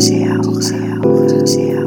DJ out, DJ out, DJ.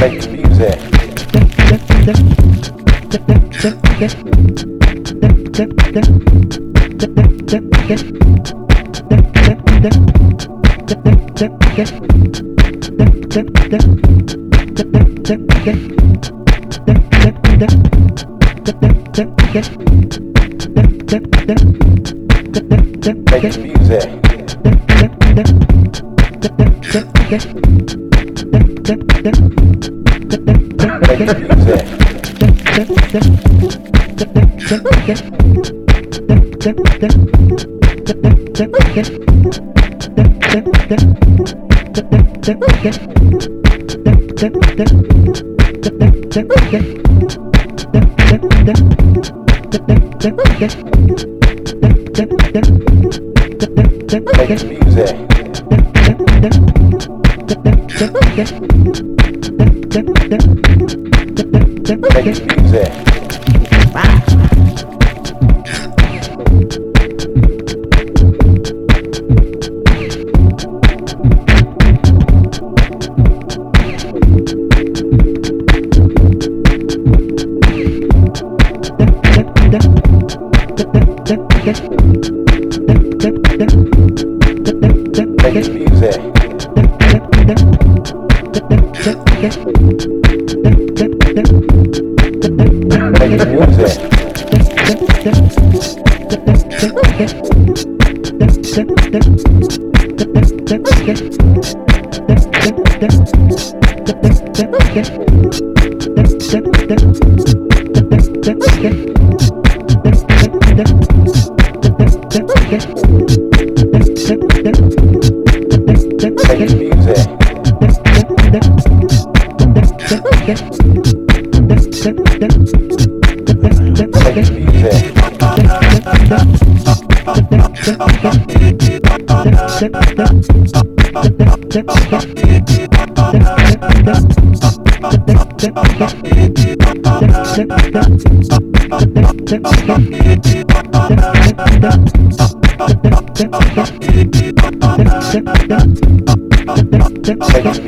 makes music. Makes music.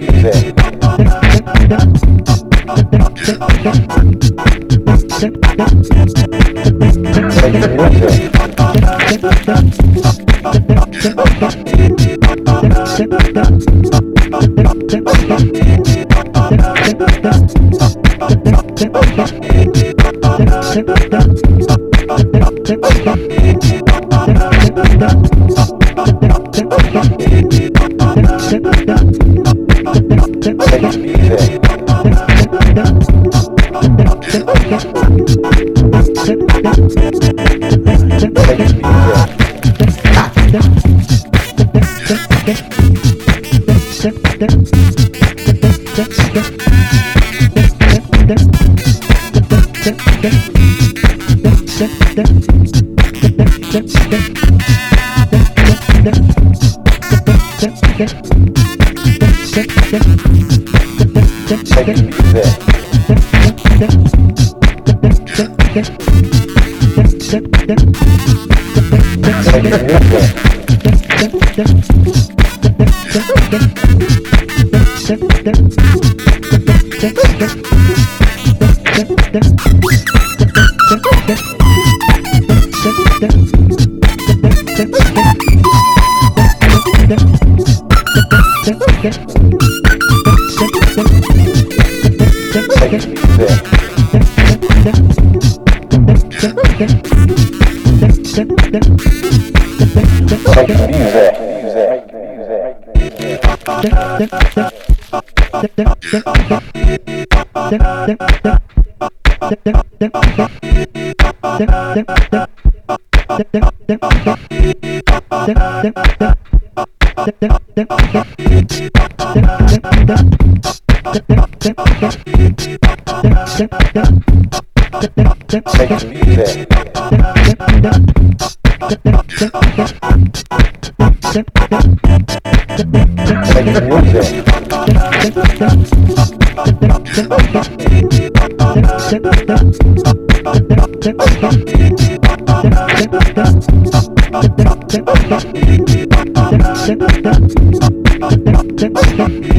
Make music. Tschüss.